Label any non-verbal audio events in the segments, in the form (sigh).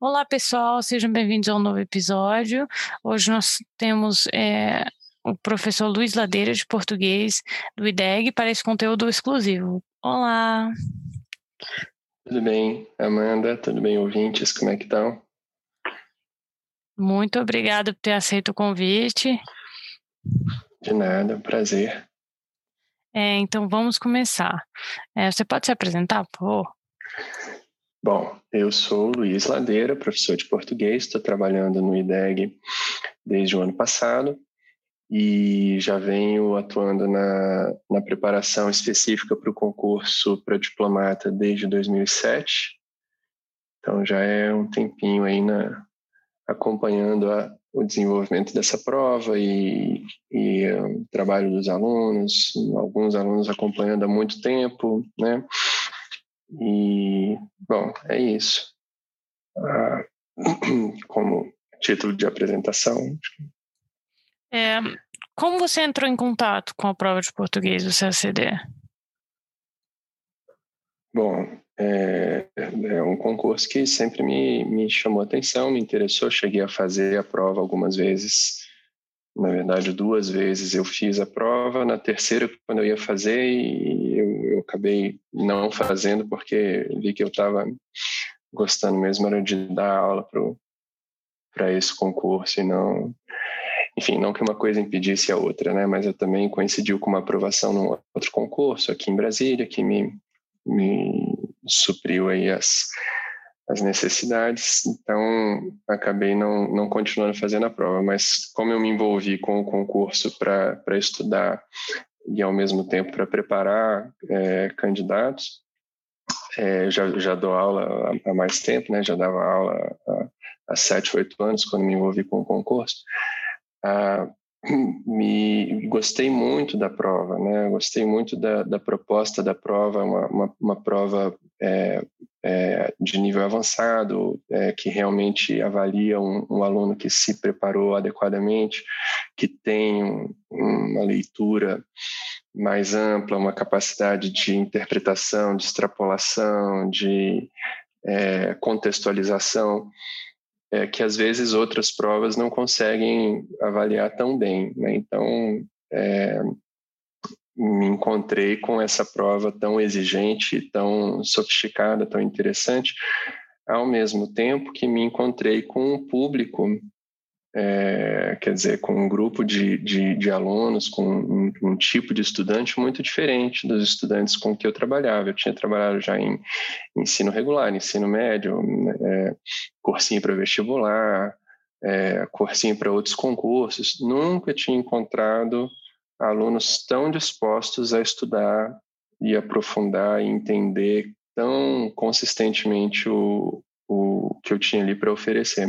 Olá, pessoal, sejam bem-vindos a um novo episódio. Hoje nós temos é, o professor Luiz Ladeira, de português, do IDEG, para esse conteúdo exclusivo. Olá! Tudo bem, Amanda? Tudo bem, ouvintes? Como é que estão? Muito obrigada por ter aceito o convite. De nada, prazer. É, então vamos começar. É, você pode se apresentar, por favor? Bom, eu sou Luiz Ladeira, professor de português, estou trabalhando no IDEG desde o ano passado e já venho atuando na, na preparação específica para o concurso para diplomata desde 2007. Então já é um tempinho aí na, acompanhando a, o desenvolvimento dessa prova e, e o trabalho dos alunos, alguns alunos acompanhando há muito tempo, né? E, bom, é isso. Ah, (clears throat) como título de apresentação. É, como você entrou em contato com a prova de português do CACD? Bom, é, é, um concurso que sempre me, me chamou atenção, me interessou. Cheguei a fazer a prova algumas vezes na verdade, duas vezes eu fiz a prova, na terceira, quando eu ia fazer, e eu, eu acabei não fazendo porque vi que eu estava gostando mesmo era de dar aula para esse concurso e não enfim não que uma coisa impedisse a outra né? Mas eu também coincidiu com uma aprovação num outro concurso aqui em Brasília que me me supriu aí as as necessidades, então acabei não, não continuando fazendo a prova, mas como eu me envolvi com o concurso para estudar e ao mesmo tempo para preparar é, candidatos, é, já, já dou aula há, mais tempo, né? já dava aula há, há sete, oito anos quando me envolvi com o concurso, ah, me gostei muito da prova, né? Gostei muito da, da proposta da prova, uma, uma, uma prova é, é, de nível avançado, é, que realmente avalia um, um, aluno que se preparou adequadamente, que tem um, uma leitura mais ampla, uma capacidade de interpretação, de extrapolação, de é, contextualização é, que às vezes outras provas não conseguem avaliar tão bem. Né? Então, é, me encontrei com essa prova tão exigente, tão sofisticada, tão interessante, ao mesmo tempo que me encontrei com um público é, quer dizer, com um grupo de, de, de alunos, com um, um, tipo de estudante muito diferente dos estudantes com que eu trabalhava. Eu tinha trabalhado já em ensino regular, ensino médio, é, cursinho para vestibular, é, cursinho para outros concursos. Nunca tinha encontrado alunos tão dispostos a estudar e aprofundar e entender tão consistentemente o, o que eu tinha ali para oferecer.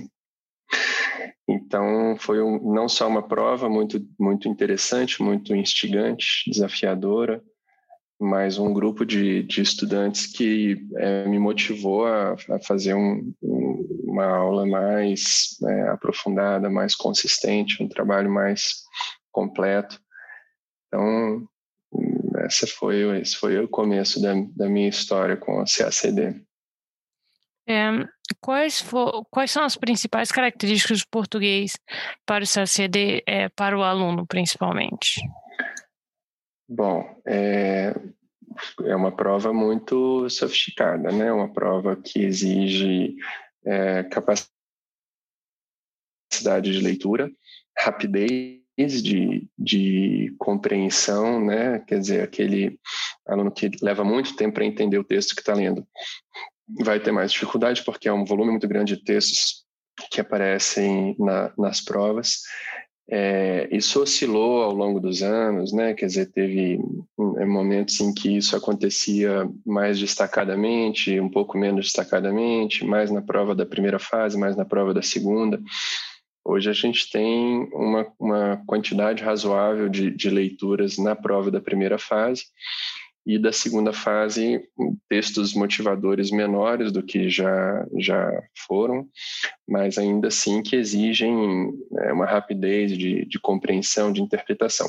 Então, foi um, não só uma prova muito, muito interessante, muito instigante, desafiadora, mas um grupo de, de estudantes que é, me motivou a, a fazer um, um, uma aula mais é, aprofundada, mais consistente, um trabalho mais completo. Então, essa foi, esse foi o começo da, da minha história com a CACD. É, quais, for, quais são as principais características do português para o CACD, é, para o aluno, principalmente? Bom, é, é uma prova muito sofisticada, né? Uma prova que exige é, capacidade de leitura, rapidez de, de compreensão, né? Quer dizer, aquele aluno que leva muito tempo para entender o texto que está lendo vai ter mais dificuldade, porque é um volume muito grande de textos que aparecem na, nas provas. É, isso oscilou ao longo dos anos, né? Quer dizer, teve é, momentos em que isso acontecia mais destacadamente, um pouco menos destacadamente, mais na prova da primeira fase, mais na prova da segunda. Hoje a gente tem uma, uma quantidade razoável de, de leituras na prova da primeira fase e da segunda fase textos motivadores menores do que já já foram, mas ainda assim que exigem né, uma rapidez de, de compreensão, de interpretação.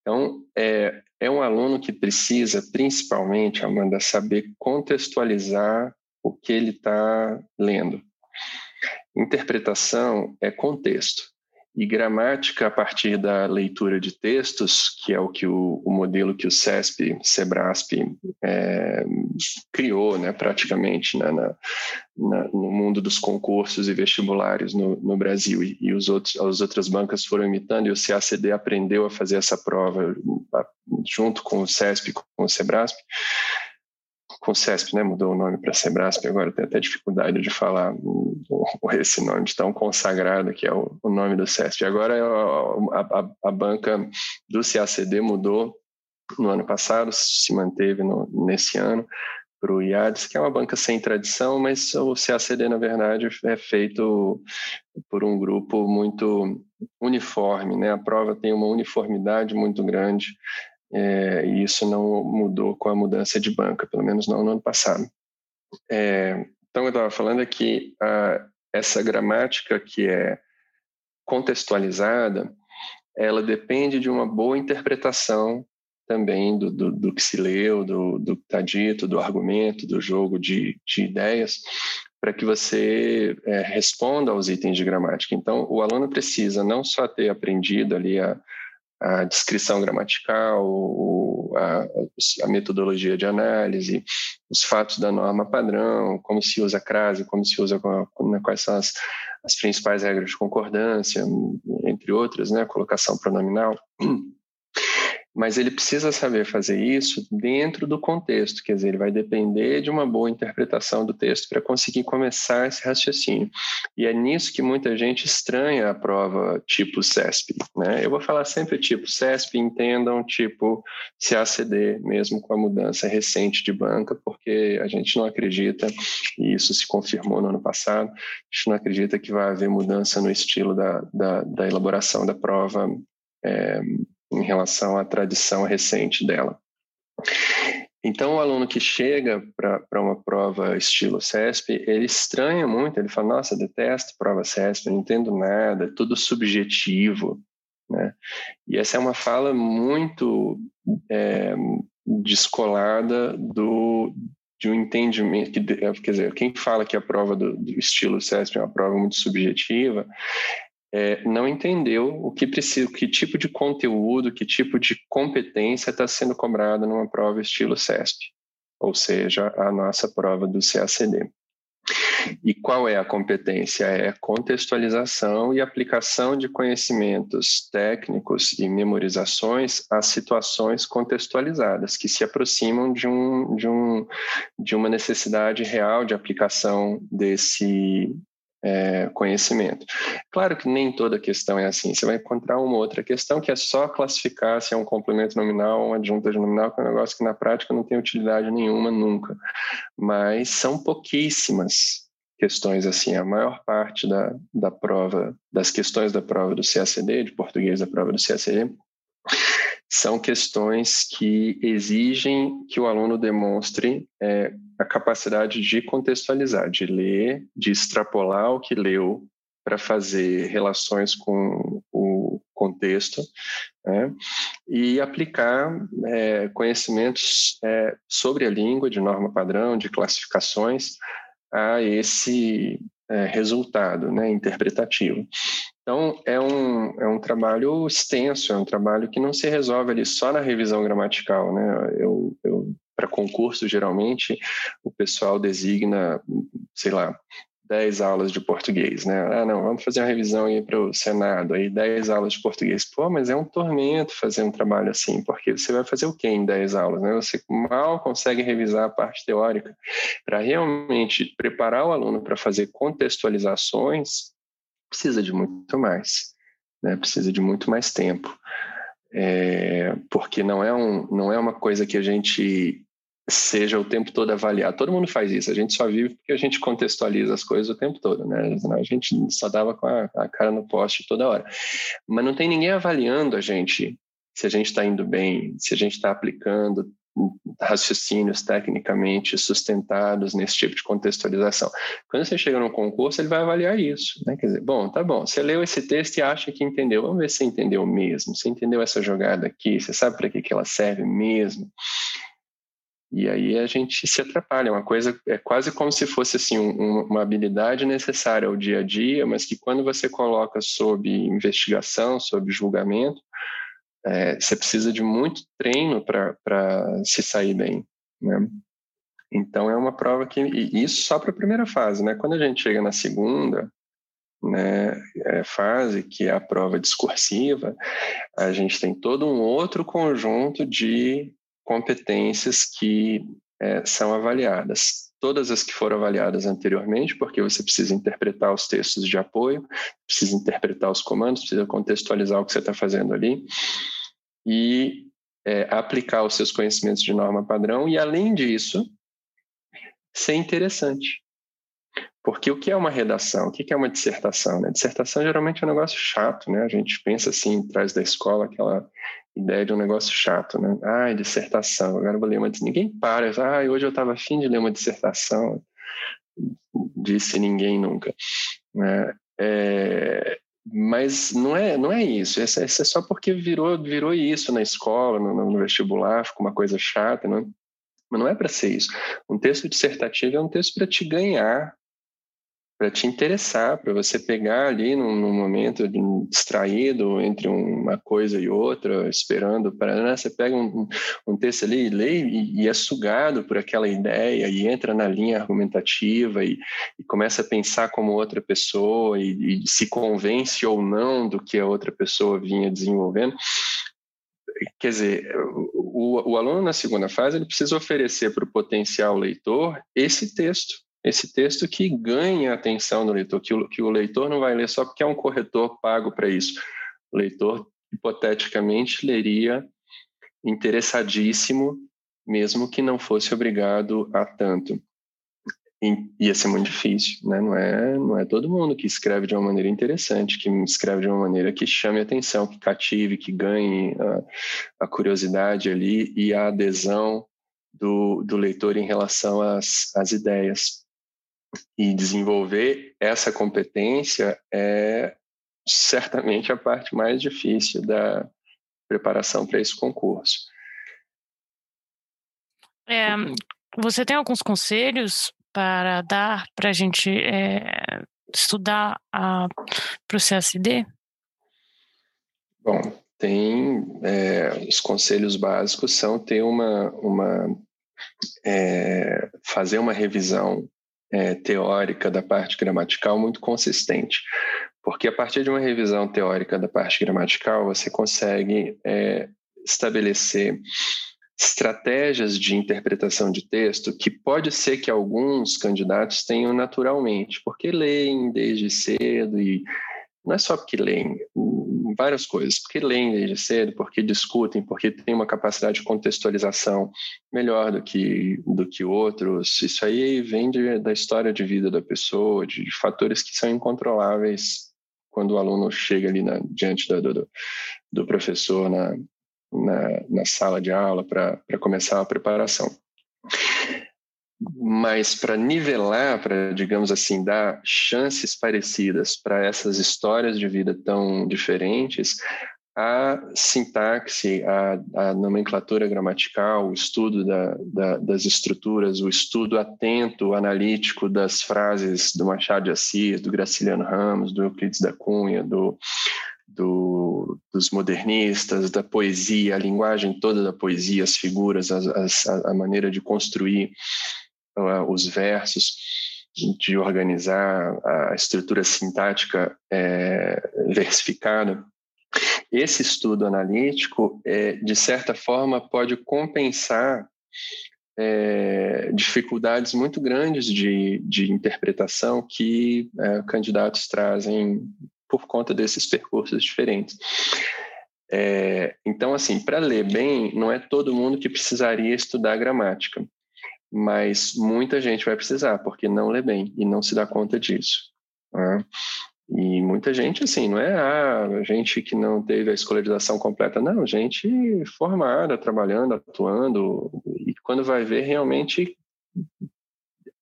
Então, é, é um aluno que precisa, principalmente, Amanda, saber contextualizar o que ele está lendo. Interpretação é contexto. E gramática, a partir da leitura de textos, que é o que o, o modelo que o CESP, SEBRASP é, criou, né, praticamente, né, na, na, no mundo dos concursos e vestibulares no, no Brasil. E, e, os outros, as outras bancas foram imitando, e o CACD aprendeu a fazer essa prova junto com o CESP, com o SEBRASP com o CESP, né? Mudou o nome para Sebrasp, agora tem até dificuldade de falar esse nome de tão consagrado que é o, o nome do CESP. Agora a, a, a, banca do CACD mudou no ano passado, se manteve no, nesse ano para o IADES, que é uma banca sem tradição, mas o CACD, na verdade, é feito por um grupo muito uniforme, né? A prova tem uma uniformidade muito grande é, e isso não mudou com a mudança de banca, pelo menos não no ano passado. É, então, eu estava falando aqui, a, essa gramática que é contextualizada, ela depende de uma boa interpretação também do, do, do que se leu, do, do que está dito, do argumento, do jogo de, de ideias, para que você é, responda aos itens de gramática. Então, o aluno precisa não só ter aprendido ali a, a descrição gramatical, a, a, metodologia de análise, os fatos da norma padrão, como se usa a crase, como se usa, né, quais são as, as principais regras de concordância, entre outras, né, colocação pronominal (clears throat) mas ele precisa saber fazer isso dentro do contexto, quer dizer, ele vai depender de uma boa interpretação do texto para conseguir começar esse raciocínio. E é nisso que muita gente estranha a prova tipo CESP. Né? Eu vou falar sempre tipo CESP, entendam tipo CACD, mesmo com a mudança recente de banca, porque a gente não acredita, e isso se confirmou no ano passado, a gente não acredita que vai haver mudança no estilo da, da, da elaboração da prova. É, em relação à tradição recente dela. Então, o aluno que chega para uma prova estilo CESP, ele estranha muito, ele fala, nossa, detesto prova CESP, não entendo nada, é tudo subjetivo. Né? E essa é uma fala muito é, descolada do, de um entendimento, que, quer dizer, quem fala que a prova do, do estilo CESP é uma prova muito subjetiva, é, não entendeu o que precisa, que tipo de conteúdo, que tipo de competência está sendo cobrado numa prova estilo CESP, ou seja, a nossa prova do CACD. E qual é a competência? É contextualização e aplicação de conhecimentos técnicos e memorizações às situações contextualizadas, que se aproximam de, um, de, um, de uma necessidade real de aplicação desse, é, conhecimento. Claro que nem toda questão é assim. Você vai encontrar uma outra questão que é só classificar se é um complemento nominal ou uma adjunta de nominal, que é um negócio que na prática não tem utilidade nenhuma nunca. Mas são pouquíssimas questões assim. A maior parte da, da prova, das questões da prova do CACD, de português da prova do CACD, são questões que exigem que o aluno demonstre é, a capacidade de contextualizar, de ler, de extrapolar o que leu para fazer relações com o contexto né, e aplicar é, conhecimentos é, sobre a língua, de norma padrão, de classificações, a esse é, resultado né, interpretativo. Então, é um, é um trabalho extenso, é um trabalho que não se resolve ali só na revisão gramatical. Né? Eu, eu Para concurso, geralmente, o pessoal designa, sei lá, 10 aulas de português, né? Ah, não, vamos fazer uma revisão aí para o Senado, aí 10 aulas de português. Pô, mas é um tormento fazer um trabalho assim, porque você vai fazer o quê em 10 aulas, né? Você mal consegue revisar a parte teórica. Para realmente preparar o aluno para fazer contextualizações, precisa de muito mais, né? Precisa de muito mais tempo. É, porque não é, um, não é uma coisa que a gente seja o tempo todo avaliar. Todo mundo faz isso, a gente só vive porque a gente contextualiza as coisas o tempo todo, né? A gente só dava com a, a cara no poste toda hora. Mas não tem ninguém avaliando a gente se a gente está indo bem, se a gente está aplicando raciocínios tecnicamente sustentados nesse tipo de contextualização. Quando você chega num concurso, ele vai avaliar isso, né? Quer dizer, bom, tá bom, você leu esse texto e acha que entendeu, vamos ver se entendeu mesmo, você entendeu essa jogada aqui, você sabe para que, que ela serve mesmo. E aí a gente se atrapalha, é uma coisa, é quase como se fosse assim um, uma habilidade necessária ao dia a dia, mas que quando você coloca sob investigação, sob julgamento, é, você precisa de muito treino para se sair bem, né? Então é uma prova que e isso só para a primeira fase, né? Quando a gente chega na segunda, né, é, fase, que é a prova discursiva, a gente tem todo um outro conjunto de competências que é, são avaliadas. Todas as que foram avaliadas anteriormente, porque você precisa interpretar os textos de apoio, precisa interpretar os comandos, precisa contextualizar o que você está fazendo ali e é, aplicar os seus conhecimentos de norma padrão e, além disso, ser interessante. Porque o que é uma redação? O que é uma dissertação? Né? Dissertação geralmente é um negócio chato, né? A gente pensa assim, atrás da escola, aquela ideia de um negócio chato, né? Ah, dissertação, agora eu vou ler uma... Ninguém para, ah, hoje eu estava afim de ler uma dissertação. Disse ninguém nunca. Né? É... Mas não é, não é isso. Isso é, é só porque virou, virou isso na escola, no, no vestibular, ficou uma coisa chata, né? Mas não é para ser isso. Um texto dissertativo é um texto para te ganhar para te interessar, para você pegar ali num, num, momento distraído entre uma coisa e outra, esperando para. Né? Você pega um, um, texto ali, lê e, e, é sugado por aquela ideia e entra na linha argumentativa e, e começa a pensar como outra pessoa e, e se convence ou não do que a outra pessoa vinha desenvolvendo quer dizer, o, o, aluno na segunda fase ele precisa oferecer para o potencial leitor esse texto esse texto que ganha a atenção do leitor, que o, que o leitor não vai ler só porque é um corretor pago para isso. O leitor, hipoteticamente, leria interessadíssimo, mesmo que não fosse obrigado a tanto. E, ia ser muito difícil, né? Não é, não é todo mundo que escreve de uma maneira interessante, que escreve de uma maneira que chame a atenção, que cative, que ganhe a, a curiosidade ali e a adesão do, do leitor em relação às, às ideias. E desenvolver essa competência é certamente a parte mais difícil da preparação para esse concurso. É, você tem alguns conselhos para dar para a gente é, estudar para o CSD? Bom, tem é, os conselhos básicos são ter uma, uma é, fazer uma revisão é, teórica da parte gramatical muito consistente, porque a partir de uma revisão teórica da parte gramatical você consegue é, estabelecer estratégias de interpretação de texto que pode ser que alguns candidatos tenham naturalmente, porque leem desde cedo e não é só porque leem, várias coisas, porque leem desde cedo, porque discutem, porque têm uma capacidade de contextualização melhor do que, do que outros. Isso aí vem de, da história de vida da pessoa, de, de fatores que são incontroláveis quando o aluno chega ali na, diante do, do, do professor na, na, na, sala de aula para começar a preparação mas para nivelar, para, digamos assim, dar chances parecidas para essas histórias de vida tão diferentes, a sintaxe, a, a nomenclatura gramatical, o estudo da, da, das estruturas, o estudo atento, analítico das frases do Machado de Assis, do Graciliano Ramos, do Euclides da Cunha, do, do, dos modernistas, da poesia, a linguagem toda da poesia, as figuras, as, as, a maneira de construir os versos, de organizar a estrutura sintática é, versificada. Esse estudo analítico, é, de certa forma, pode compensar é, dificuldades muito grandes de, de interpretação que é, candidatos trazem por conta desses percursos diferentes. É, então, assim, para ler bem, não é todo mundo que precisaria estudar gramática mas muita gente vai precisar, porque não lê bem e não se dá conta disso. Né? E muita gente, assim, não é ah, gente que não teve a escolarização completa, não, gente formada, trabalhando, atuando, e quando vai ver, realmente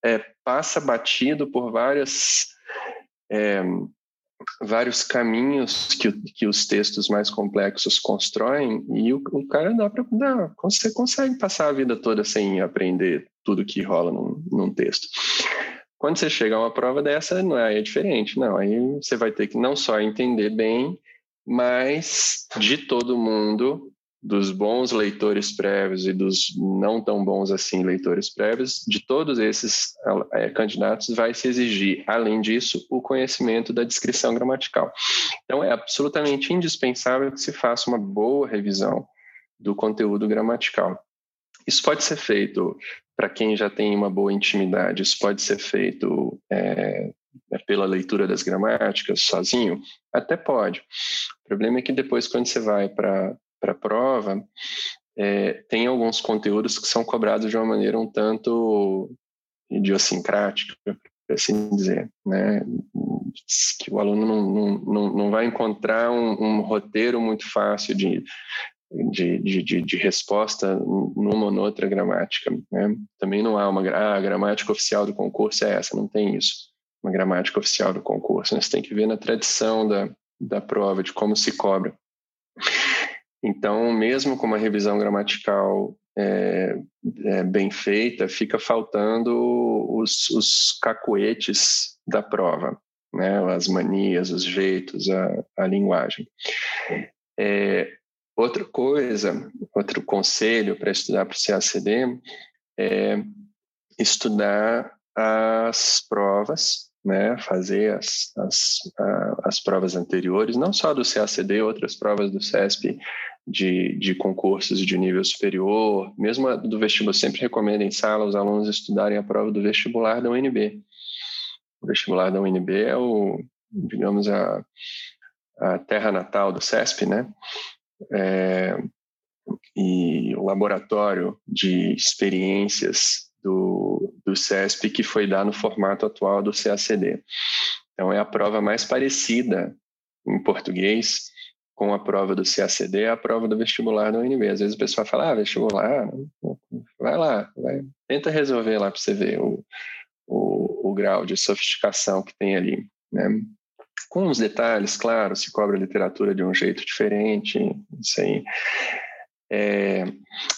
é, passa batido por várias. É, vários caminhos que, que os textos mais complexos constroem e o, o cara dá para você consegue passar a vida toda sem aprender tudo que rola num, num texto. Quando você chega a uma prova dessa, não é, é diferente, não. Aí você vai ter que não só entender bem, mas de todo mundo dos bons leitores prévios e dos não tão bons assim leitores prévios, de todos esses é, candidatos vai se exigir, além disso, o conhecimento da descrição gramatical. Então, é absolutamente indispensável que se faça uma boa revisão do conteúdo gramatical. Isso pode ser feito para quem já tem uma boa intimidade, isso pode ser feito é, pela leitura das gramáticas sozinho? Até pode. O problema é que depois, quando você vai para para a prova, é, tem alguns conteúdos que são cobrados de uma maneira um tanto idiosincrática, por assim dizer, né? Que o aluno não, não, não vai encontrar um, um roteiro muito fácil de, de, de, de, resposta numa ou noutra gramática. Né? Também não há uma ah, a gramática oficial do concurso é essa, não tem isso, uma gramática oficial do concurso. Né? Você tem que ver na tradição da, da prova, de como se cobra. Então, mesmo com uma revisão gramatical é, é, bem feita, fica faltando os, os da prova, né? as manias, os jeitos, a, a linguagem. É, outra coisa, outro conselho para estudar para o CACD é estudar as provas, né, fazer as, as, as provas anteriores, não só do CACD, outras provas do CESP de, de concursos de nível superior, mesmo do vestibular, sempre recomendo em sala os alunos estudarem a prova do vestibular da UNB. O vestibular da UNB é o, digamos, a, a terra natal do CESP, né? É, e o laboratório de experiências do, do CESP que foi dar no formato atual do CACD. Então, é a prova mais parecida em português com a prova do CACD é a prova do vestibular da UNB. Às vezes o pessoal fala, ah, vestibular, vai lá, vai, tenta resolver lá para você ver o, o, o, grau de sofisticação que tem ali. Né? Com os detalhes, claro, se cobra literatura de um jeito diferente, isso aí. É,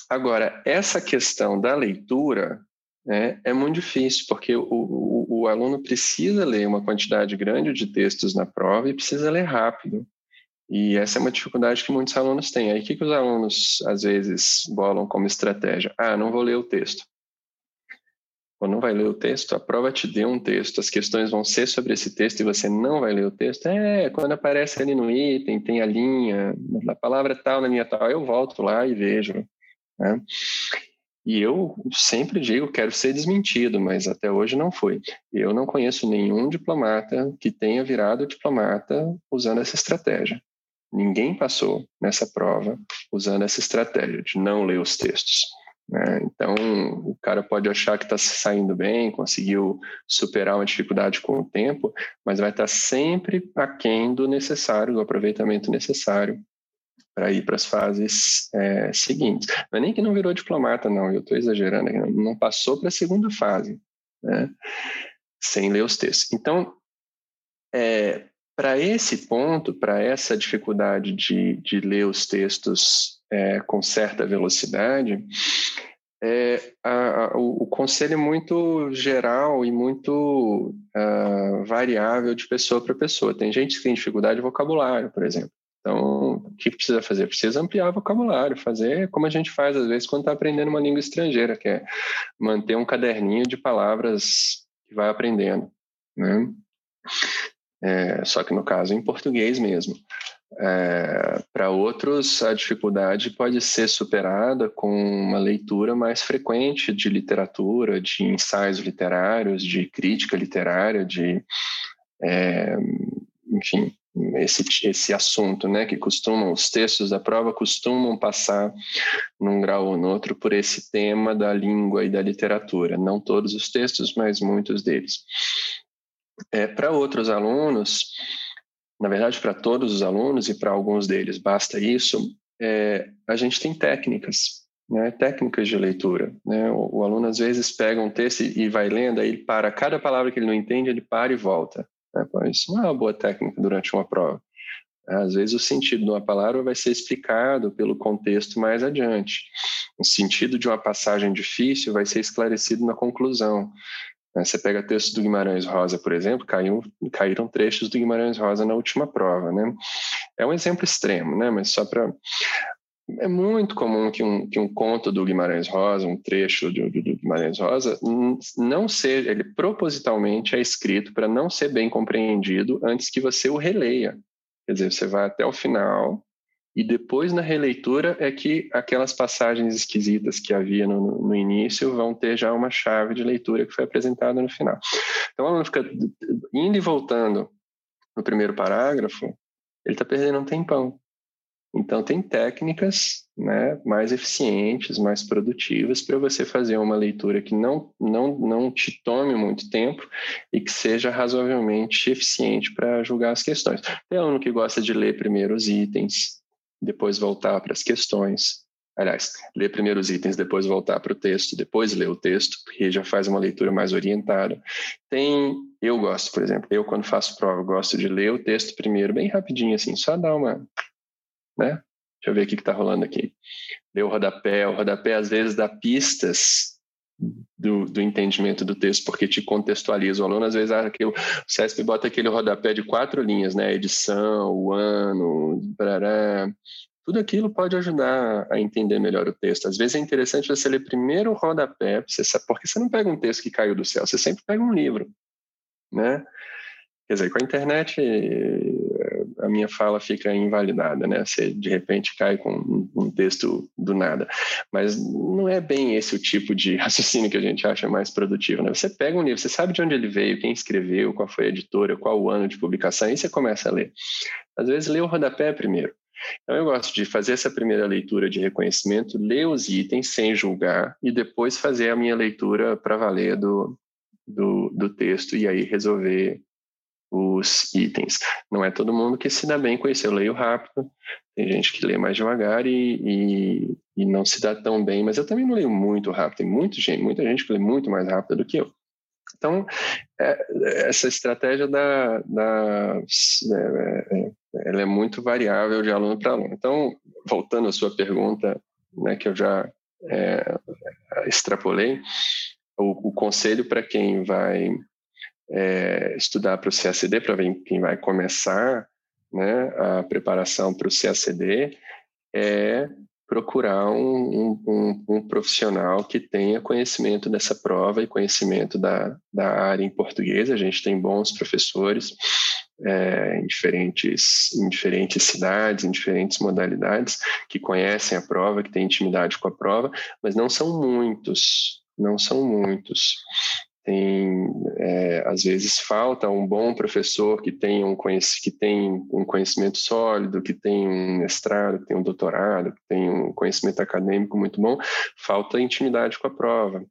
agora, essa questão da leitura né, é muito difícil, porque o, o, o aluno precisa ler uma quantidade grande de textos na prova e precisa ler rápido. E essa é uma dificuldade que muitos alunos têm. Aí, o que, que os alunos, às vezes, bolam como estratégia? Ah, não vou ler o texto. Quando não vai ler o texto, a prova te deu um texto, as questões vão ser sobre esse texto e você não vai ler o texto. É, quando aparece ali no item, tem a linha, a palavra tal na linha tal, eu volto lá e vejo. Né? E eu sempre digo, quero ser desmentido, mas até hoje não foi. Eu não conheço nenhum diplomata que tenha virado diplomata usando essa estratégia. Ninguém passou nessa prova usando essa estratégia de não ler os textos. Né? Então, o cara pode achar que está saindo bem, conseguiu superar uma dificuldade com o tempo, mas vai estar tá sempre aquém do necessário, do aproveitamento necessário para ir para as fases é, seguintes. Não é nem que não virou diplomata, não, eu estou exagerando, não passou para a segunda fase, né? sem ler os textos. Então, é, para esse ponto, para essa dificuldade de, de ler os textos é, com certa velocidade, é, a, a, o, o, conselho é muito geral e muito uh, variável de pessoa para pessoa. Tem gente que tem dificuldade de vocabulário, por exemplo. Então, o que precisa fazer? Precisa ampliar o vocabulário, fazer como a gente faz às vezes quando está aprendendo uma língua estrangeira, que é manter um caderninho de palavras que vai aprendendo. Né? é, só que no caso em português mesmo. É, Para outros, a dificuldade pode ser superada com uma leitura mais frequente de literatura, de ensaios literários, de crítica literária, de, é, enfim, esse, esse assunto, né, que costumam, os textos da prova costumam passar num grau ou no outro por esse tema da língua e da literatura. Não todos os textos, mas muitos deles. É, para outros alunos, na verdade, para todos os alunos e para alguns deles, basta isso, é, a gente tem técnicas, né, técnicas de leitura. Né? O, o, aluno, às vezes, pega um texto e, e vai lendo, aí ele para, cada palavra que ele não entende, ele para e volta. Né? Isso não é uma boa técnica durante uma prova. Às vezes o sentido de uma palavra vai ser explicado pelo contexto mais adiante. O sentido de uma passagem difícil vai ser esclarecido na conclusão. Né? Você pega texto do Guimarães Rosa, por exemplo, caiu, caíram trechos do Guimarães Rosa na última prova. Né? É um exemplo extremo, né? mas só para é muito comum que um, que um conto do Guimarães Rosa, um trecho do, do, do Guimarães Rosa, não seja, ele propositalmente é escrito para não ser bem compreendido antes que você o releia. Quer dizer, você vai até o final e depois na releitura é que aquelas passagens esquisitas que havia no, no início vão ter já uma chave de leitura que foi apresentada no final. Então o aluno fica indo e voltando no primeiro parágrafo, ele está perdendo um tempão. Então, tem técnicas né, mais eficientes, mais produtivas para você fazer uma leitura que não, não, não te tome muito tempo e que seja razoavelmente eficiente para julgar as questões. Tem aluno que gosta de ler primeiro os itens, depois voltar para as questões. Aliás, ler primeiro os itens, depois voltar para o texto, depois ler o texto, porque já faz uma leitura mais orientada. Tem, eu gosto, por exemplo, eu quando faço prova, gosto de ler o texto primeiro, bem rapidinho, assim, só dar uma né? Deixa eu ver o que está rolando aqui. Deu o rodapé, o rodapé às vezes dá pistas do, do, entendimento do texto, porque te contextualiza. O aluno, às vezes, ah, o CESP bota aquele rodapé de quatro linhas, né? Edição, o ano, barará. Tudo aquilo pode ajudar a entender melhor o texto. Às vezes é interessante você ler primeiro o rodapé, porque você não pega um texto que caiu do céu, você sempre pega um livro, né? Quer dizer, com a internet minha fala fica invalidada, né? Você de repente cai com um texto do nada. Mas não é bem esse o tipo de (laughs) raciocínio que a gente acha mais produtivo, né? Você pega um livro, você sabe de onde ele veio, quem escreveu, qual foi a editora, qual o ano de publicação, e você começa a ler. Às vezes lê o rodapé primeiro. Então, eu gosto de fazer essa primeira leitura de reconhecimento, ler os itens sem julgar e depois fazer a minha leitura para valer do, do, do texto e aí resolver os itens. Não é todo mundo que se dá bem com isso. Eu leio rápido, tem gente que lê mais devagar e, e, e não se dá tão bem, mas eu também não leio muito rápido. Tem muita gente, muita gente que lê muito mais rápido do que eu. Então, é, essa estratégia da, da é, é, ela é muito variável de aluno para aluno. Então, voltando à sua pergunta, né, que eu já é, extrapolei, o, o conselho para quem vai é, estudar para o CACD, para quem vai começar né, a preparação para o CACD, é procurar um, um, um, profissional que tenha conhecimento dessa prova e conhecimento da, da área em português. A gente tem bons professores é, em, diferentes, em diferentes cidades, em diferentes modalidades, que conhecem a prova, que têm intimidade com a prova, mas não são muitos, não são muitos tem é, às vezes falta um bom professor que tem um, que tem um conhecimento sólido, que tem um mestrado, que tem um doutorado, que tem um conhecimento acadêmico muito bom, falta intimidade com a prova.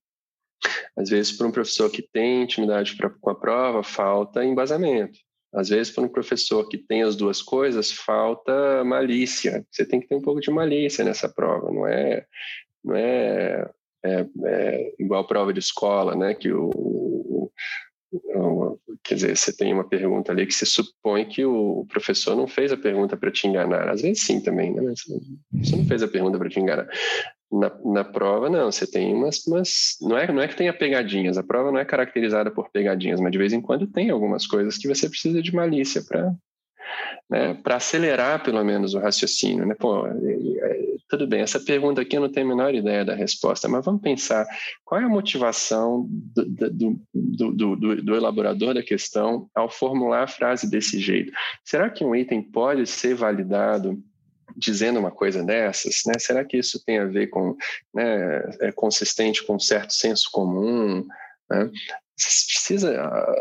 Às vezes, para um professor que tem intimidade pra, com a prova, falta embasamento. Às vezes, para um professor que tem as duas coisas, falta malícia. Você tem que ter um pouco de malícia nessa prova, não é, não é é, é, igual prova de escola, né? Que o, dizer, você tem uma pergunta ali que se supõe que o professor não fez a pergunta para te enganar. Às vezes sim também, né? Mas você não fez a pergunta para te enganar. Na, na prova, não, você tem umas, umas. não, é, não é que tenha pegadinhas, a prova não é caracterizada por pegadinhas, mas de vez em quando tem algumas coisas que você precisa de malícia para né, para acelerar pelo menos o raciocínio. Né? Pô, tudo bem, essa pergunta aqui eu não tenho a menor ideia da resposta, mas vamos pensar qual é a motivação do, do, do, do, do elaborador da questão ao formular a frase desse jeito. Será que um item pode ser validado dizendo uma coisa dessas, né? Será que isso tem a ver com, né, é consistente com um certo senso comum? Né? precisa ah,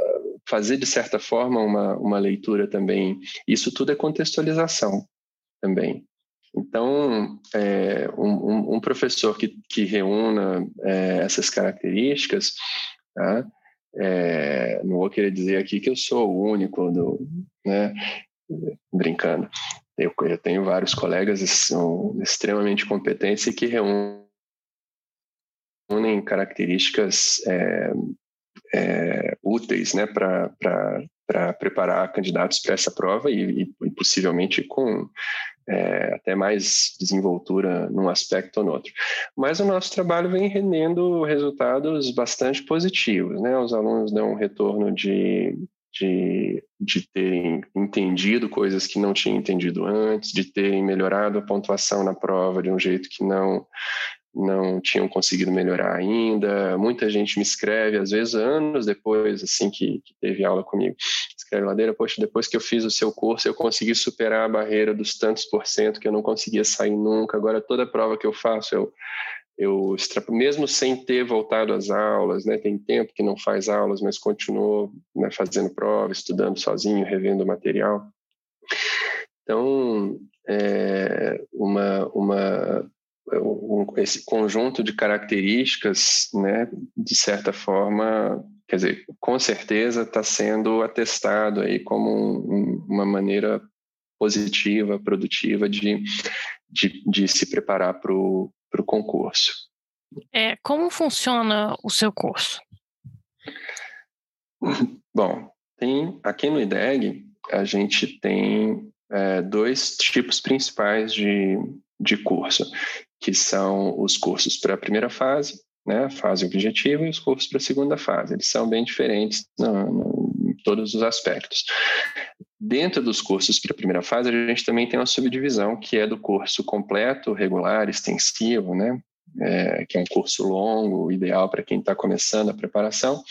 fazer, de certa forma, uma, uma leitura também. Isso tudo é contextualização também. Então, é, um, um, professor que, que reúna é, essas características, tá? é, não vou querer dizer aqui que eu sou o único, do, né? brincando. Eu, eu tenho vários colegas que são extremamente competentes e que reúnem características é, é, úteis né, para preparar candidatos para essa prova e, e, e possivelmente com é, até mais desenvoltura num aspecto ou no outro. Mas o nosso trabalho vem rendendo resultados bastante positivos. Né? Os alunos dão um retorno de, de, de terem entendido coisas que não tinham entendido antes, de terem melhorado a pontuação na prova de um jeito que não não tinham conseguido melhorar ainda. Muita gente me escreve, às vezes anos depois, assim, que, que, teve aula comigo. Escreve Ladeira, poxa, depois que eu fiz o seu curso, eu consegui superar a barreira dos tantos por cento que eu não conseguia sair nunca. Agora, toda prova que eu faço, eu, eu mesmo sem ter voltado às aulas, né, tem tempo que não faz aulas, mas continuou né, fazendo prova, estudando sozinho, revendo o material. Então, é uma, uma um, esse conjunto de características, né, de certa forma, quer dizer, com certeza está sendo atestado aí como um, uma maneira positiva, produtiva de, de, de se preparar para o concurso. É, como funciona o seu curso? Bom, tem aqui no IDEG a gente tem é, dois tipos principais de, de curso, que são os cursos para a primeira fase, né, fase objetiva, e os cursos para a segunda fase. Eles são bem diferentes no, no, em todos os aspectos. Dentro dos cursos para a primeira fase, a gente também tem uma subdivisão, que é do curso completo, regular, extensivo, né, é, que é um curso longo, ideal para quem está começando a preparação,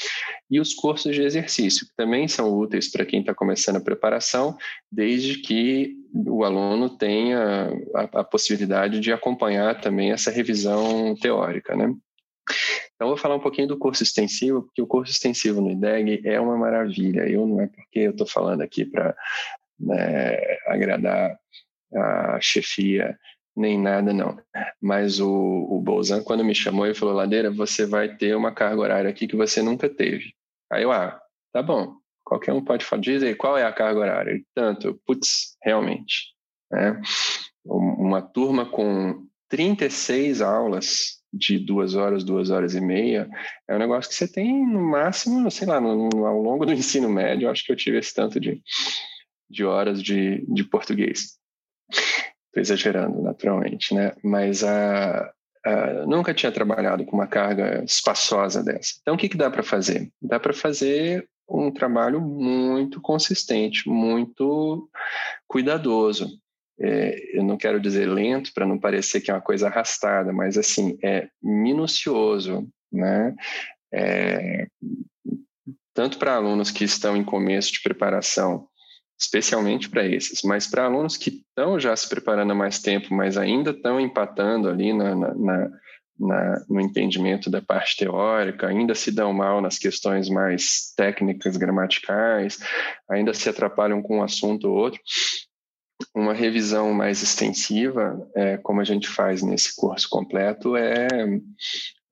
e os cursos de exercício, que também são úteis para quem está começando a preparação, desde que o aluno tenha a, a, possibilidade de acompanhar também essa revisão teórica, né? Então, vou falar um pouquinho do curso extensivo, porque o curso extensivo no IDEG é uma maravilha. Eu não é porque eu estou falando aqui para né, agradar a chefia nem nada, não. Mas o, o Bolzan, quando me chamou, ele falou: Ladeira, você vai ter uma carga horária aqui que você nunca teve. Aí eu, ah, tá bom. Qualquer um pode falar, diz aí, qual é a carga horária? Tanto, putz, realmente. Né? Uma turma com 36 aulas de duas horas, duas horas e meia, é um negócio que você tem no máximo, sei lá, no, no, ao longo do (laughs) ensino médio, acho que eu tive esse tanto de, de horas de, de português. Estou exagerando, naturalmente, né? Mas a, a, nunca tinha trabalhado com uma carga espaçosa dessa. Então, o que, que dá para fazer? Dá para fazer um trabalho muito consistente, muito cuidadoso. É, eu não quero dizer lento para não parecer que é uma coisa arrastada, mas assim é minucioso, né? É, tanto para alunos que estão em começo de preparação especialmente para esses, mas para alunos que estão já se preparando há mais tempo, mas ainda estão empatando ali na, na, na, no entendimento da parte teórica, ainda se dão mal nas questões mais técnicas, gramaticais, ainda se atrapalham com um assunto ou outro, uma revisão mais extensiva, é, como a gente faz nesse curso completo, é,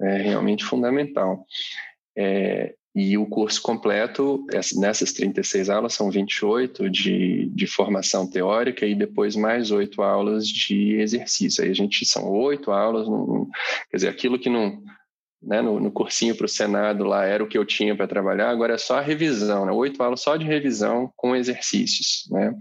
é realmente fundamental. É, e o curso completo, nessas 36 aulas, são 28 de, de formação teórica e depois mais oito aulas de exercício. Aí a gente são oito aulas, quer dizer, aquilo que não. Né, no, no cursinho para o Senado lá era o que eu tinha para trabalhar, agora é só a revisão, né, oito aulas só de revisão com exercícios. Né?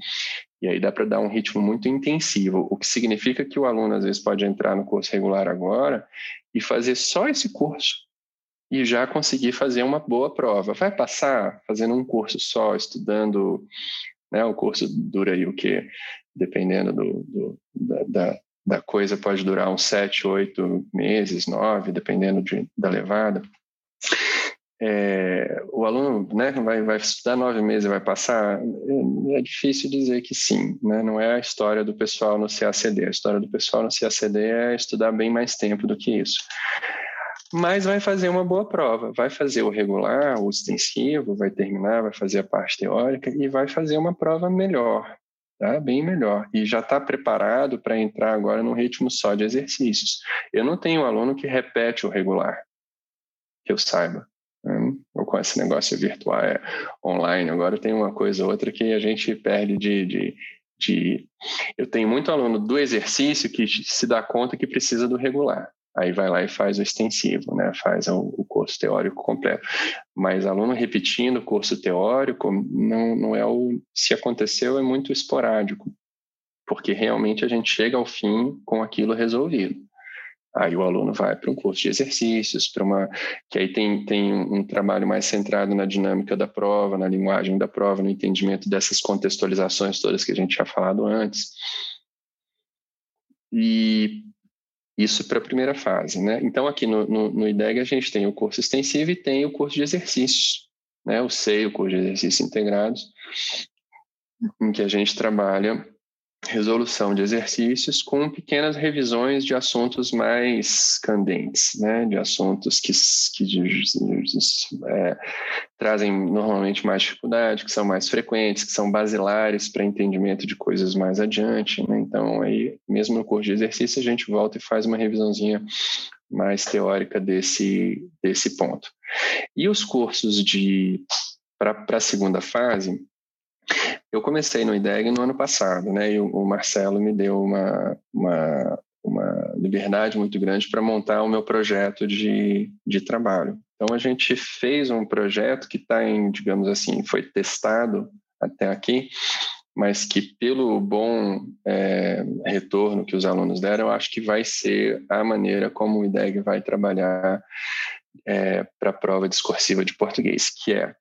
E aí dá para dar um ritmo muito intensivo, o que significa que o aluno às vezes pode entrar no curso regular agora e fazer só esse curso e já conseguir fazer uma boa prova. Vai passar fazendo um curso só, estudando, né? O curso dura aí o quê? Dependendo do, do da, da, da, coisa, pode durar uns sete, oito meses, nove, dependendo de, da levada. É, o aluno né, vai, vai estudar nove meses e vai passar? É, é difícil dizer que sim. Né? Não é a história do pessoal no CACD. A história do pessoal no CACD é estudar bem mais tempo do que isso mas vai fazer uma boa prova, vai fazer o regular, o extensivo, vai terminar, vai fazer a parte teórica e vai fazer uma prova melhor, tá? Bem melhor. E já está preparado para entrar agora num ritmo só de exercícios. Eu não tenho aluno que repete o regular, que eu saiba. Né? Ou com esse negócio virtual, é, online. Agora tem uma coisa ou outra que a gente perde de, de de eu tenho muito aluno do exercício que se dá conta que precisa do regular aí vai lá e faz o extensivo, né? Faz o, curso teórico completo. Mas aluno repetindo o curso teórico não, não é o se aconteceu é muito esporádico, porque realmente a gente chega ao fim com aquilo resolvido. Aí o aluno vai para um curso de exercícios, para uma que aí tem, tem um trabalho mais centrado na dinâmica da prova, na linguagem da prova, no entendimento dessas contextualizações todas que a gente tinha falado antes. E isso para a primeira fase, né? Então aqui no, no, no IDEG a gente tem o curso extensivo e tem o curso de exercícios, né? O SEI, o curso de exercícios integrados, em que a gente trabalha resolução de exercícios com pequenas revisões de assuntos mais candentes, né, de assuntos que, que é, trazem normalmente mais dificuldade, que são mais frequentes, que são basilares para entendimento de coisas mais adiante. Né? Então, aí, mesmo no curso de exercício, a gente volta e faz uma revisãozinha mais teórica desse, desse ponto. E os cursos de para a segunda fase, eu comecei no IDEG no ano passado, né? E o Marcelo me deu uma, uma, uma liberdade muito grande para montar o meu projeto de, de trabalho. Então, a gente fez um projeto que está em, digamos assim, foi testado até aqui, mas que pelo bom é, retorno que os alunos deram, eu acho que vai ser a maneira como o IDEG vai trabalhar é, para a prova discursiva de português, que é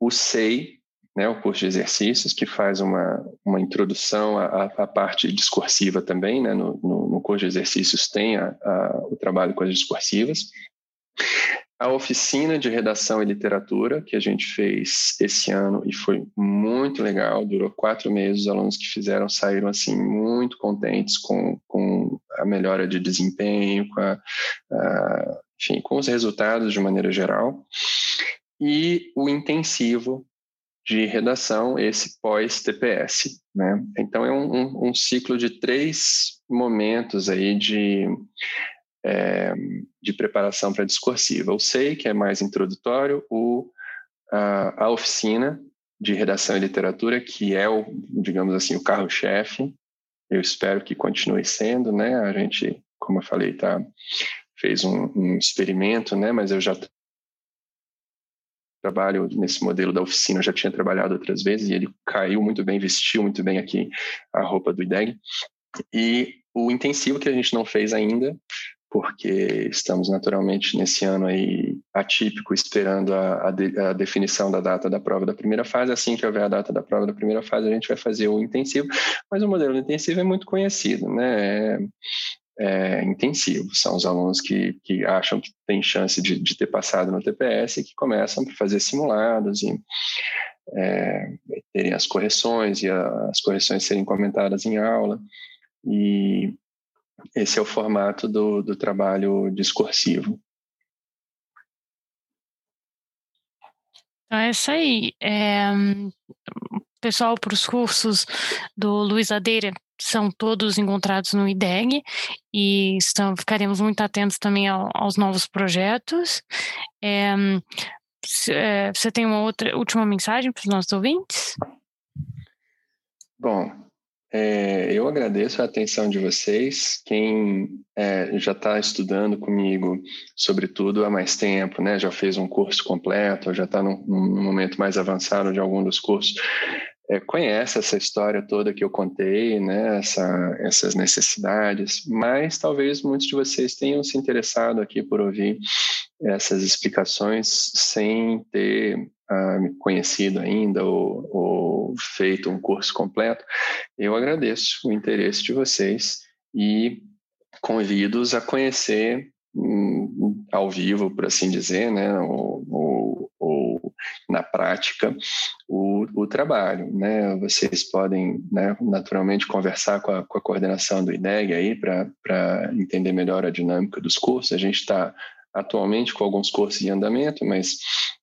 o SEI, né, o curso de exercícios, que faz uma, uma introdução à, à parte discursiva também. Né, no, no, no curso de exercícios tem a, a, o trabalho com as discursivas. A oficina de redação e literatura, que a gente fez esse ano e foi muito legal, durou quatro meses. Os alunos que fizeram saíram assim muito contentes com, com a melhora de desempenho, com, a, a, enfim, com os resultados de maneira geral. E o intensivo, de redação, esse pós-TPS. Né? Então, é um, um, um, ciclo de três momentos aí de, é, de preparação para discursiva. O SEI, que é mais introdutório, o, a, a oficina de redação e literatura, que é o, digamos assim, o carro-chefe. Eu espero que continue sendo, né? A gente, como eu falei, tá, fez um, um experimento, né? Mas eu já trabalho nesse modelo da oficina, eu já tinha trabalhado outras vezes e ele caiu muito bem, vestiu muito bem aqui a roupa do IDEG. E o intensivo que a gente não fez ainda, porque estamos naturalmente nesse ano aí atípico, esperando a, a, de, a, definição da data da prova da primeira fase. Assim que houver a data da prova da primeira fase, a gente vai fazer o intensivo, mas o modelo intensivo é muito conhecido, né? É, é, intensivo. São os alunos que, que acham que tem chance de, de ter passado no TPS e que começam a fazer simulados e é, terem as correções e a, as correções serem comentadas em aula. E esse é o formato do, do trabalho discursivo. Então é isso aí. É, pessoal, para os cursos do Luiz Adeira, são todos encontrados no IDEG e estão, ficaremos muito atentos também ao, aos novos projetos. É, você tem uma outra última mensagem para os nossos ouvintes? Bom, é, eu agradeço a atenção de vocês. Quem é, já está estudando comigo, sobretudo há mais tempo, né, já fez um curso completo, já está num, num, momento mais avançado de algum dos cursos, é, conhece essa história toda que eu contei, né, essa, essas necessidades, mas talvez muitos de vocês tenham se interessado aqui por ouvir essas explicações sem ter ah, conhecido ainda ou, ou feito um curso completo. Eu agradeço o interesse de vocês e convido-os a conhecer hum, ao vivo, por assim dizer, né, ou, ou na prática, o, o, trabalho. Né? Vocês podem, né, naturalmente, conversar com a, com a coordenação do IDEG aí para entender melhor a dinâmica dos cursos. A gente está atualmente com alguns cursos em andamento, mas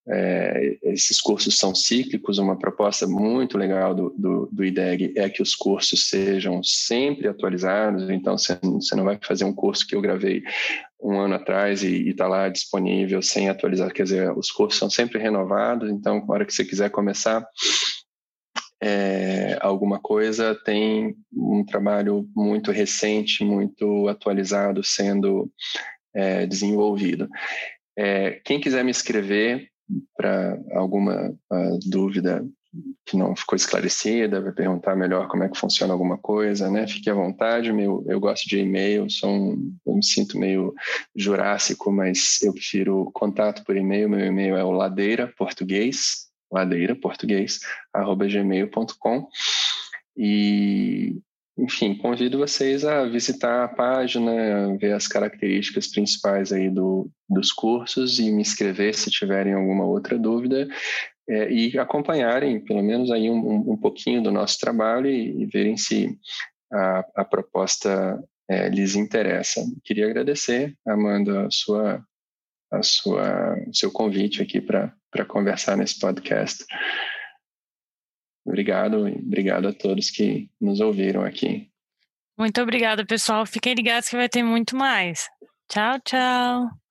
é, esses cursos são cíclicos. Uma proposta muito legal do, do, do, IDEG é que os cursos sejam sempre atualizados. Então, você, não vai fazer um curso que eu gravei um ano atrás e está lá disponível sem atualizar. Quer dizer, os cursos são sempre renovados. Então, na hora que você quiser começar, é, alguma coisa, tem um trabalho muito recente, muito atualizado sendo é, desenvolvido. É, quem quiser me escrever para alguma uh, dúvida que não ficou esclarecida, vai perguntar melhor como é que funciona alguma coisa, né? Fique à vontade. Meu, eu gosto de e-mail, sou um, eu me sinto meio jurássico, mas eu prefiro contato por e-mail. Meu e-mail é o ladeira português, ladeira português arroba gmail.com e enfim, convido vocês a visitar a página, ver as características principais aí do, dos cursos e me inscrever se tiverem alguma outra dúvida é, e acompanharem pelo menos aí um, um pouquinho do nosso trabalho e, e verem se a, a proposta é, lhes interessa. Queria agradecer, Amanda, a sua, a sua, seu convite aqui para conversar nesse podcast. Obrigado obrigado a todos que nos ouviram aqui. Muito obrigada, pessoal. Fiquem ligados que vai ter muito mais. Tchau, tchau.